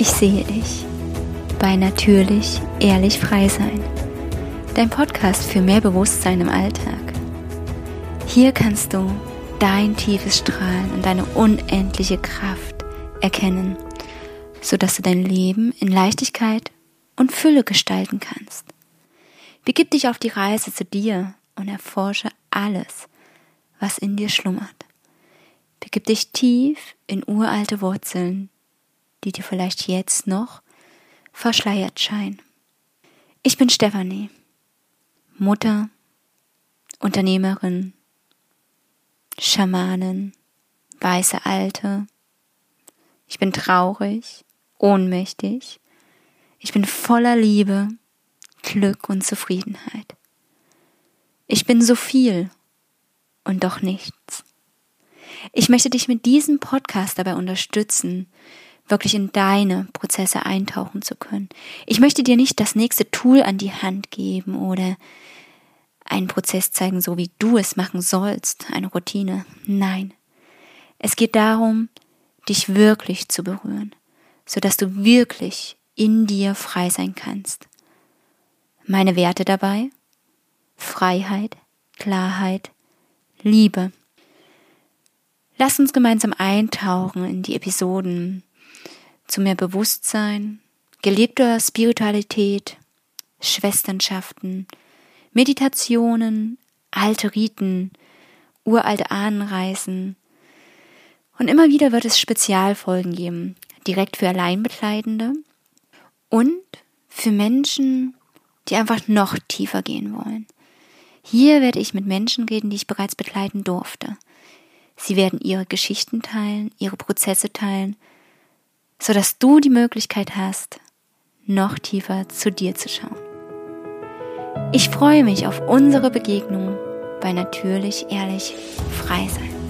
Ich sehe dich bei Natürlich Ehrlich Frei Sein, dein Podcast für mehr Bewusstsein im Alltag. Hier kannst du dein tiefes Strahlen und deine unendliche Kraft erkennen, sodass du dein Leben in Leichtigkeit und Fülle gestalten kannst. Begib dich auf die Reise zu dir und erforsche alles, was in dir schlummert. Begib dich tief in uralte Wurzeln, die dir vielleicht jetzt noch verschleiert scheinen. Ich bin Stefanie, Mutter, Unternehmerin, Schamanin, weiße Alte. Ich bin traurig, ohnmächtig. Ich bin voller Liebe, Glück und Zufriedenheit. Ich bin so viel und doch nichts. Ich möchte dich mit diesem Podcast dabei unterstützen, wirklich in deine Prozesse eintauchen zu können. Ich möchte dir nicht das nächste Tool an die Hand geben oder einen Prozess zeigen, so wie du es machen sollst, eine Routine. Nein. Es geht darum, dich wirklich zu berühren, sodass du wirklich in dir frei sein kannst. Meine Werte dabei? Freiheit, Klarheit, Liebe. Lass uns gemeinsam eintauchen in die Episoden zu mehr Bewusstsein, gelebter Spiritualität, Schwesternschaften, Meditationen, alte Riten, uralte Ahnenreisen. Und immer wieder wird es Spezialfolgen geben, direkt für Alleinbekleidende und für Menschen, die einfach noch tiefer gehen wollen. Hier werde ich mit Menschen reden, die ich bereits begleiten durfte. Sie werden ihre Geschichten teilen, ihre Prozesse teilen sodass du die Möglichkeit hast, noch tiefer zu dir zu schauen. Ich freue mich auf unsere Begegnung bei Natürlich Ehrlich Frei Sein.